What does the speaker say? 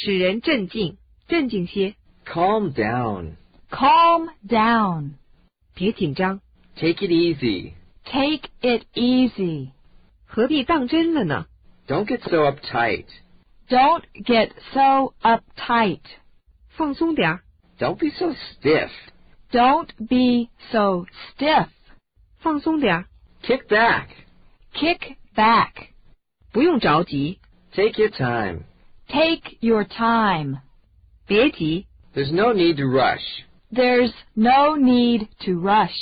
使人镇静，镇静些， Calm down. Calm down. 别紧张， Take it easy. Take it easy. 何必当真了呢？ Don't get so uptight. Don't get so uptight. 放松点儿， Don't be so stiff. Don't be so stiff. 放松点儿， Kick back. Kick back. 不用着急， Take your time. Take your time. 别急，There's no need to rush. There's no need to rush.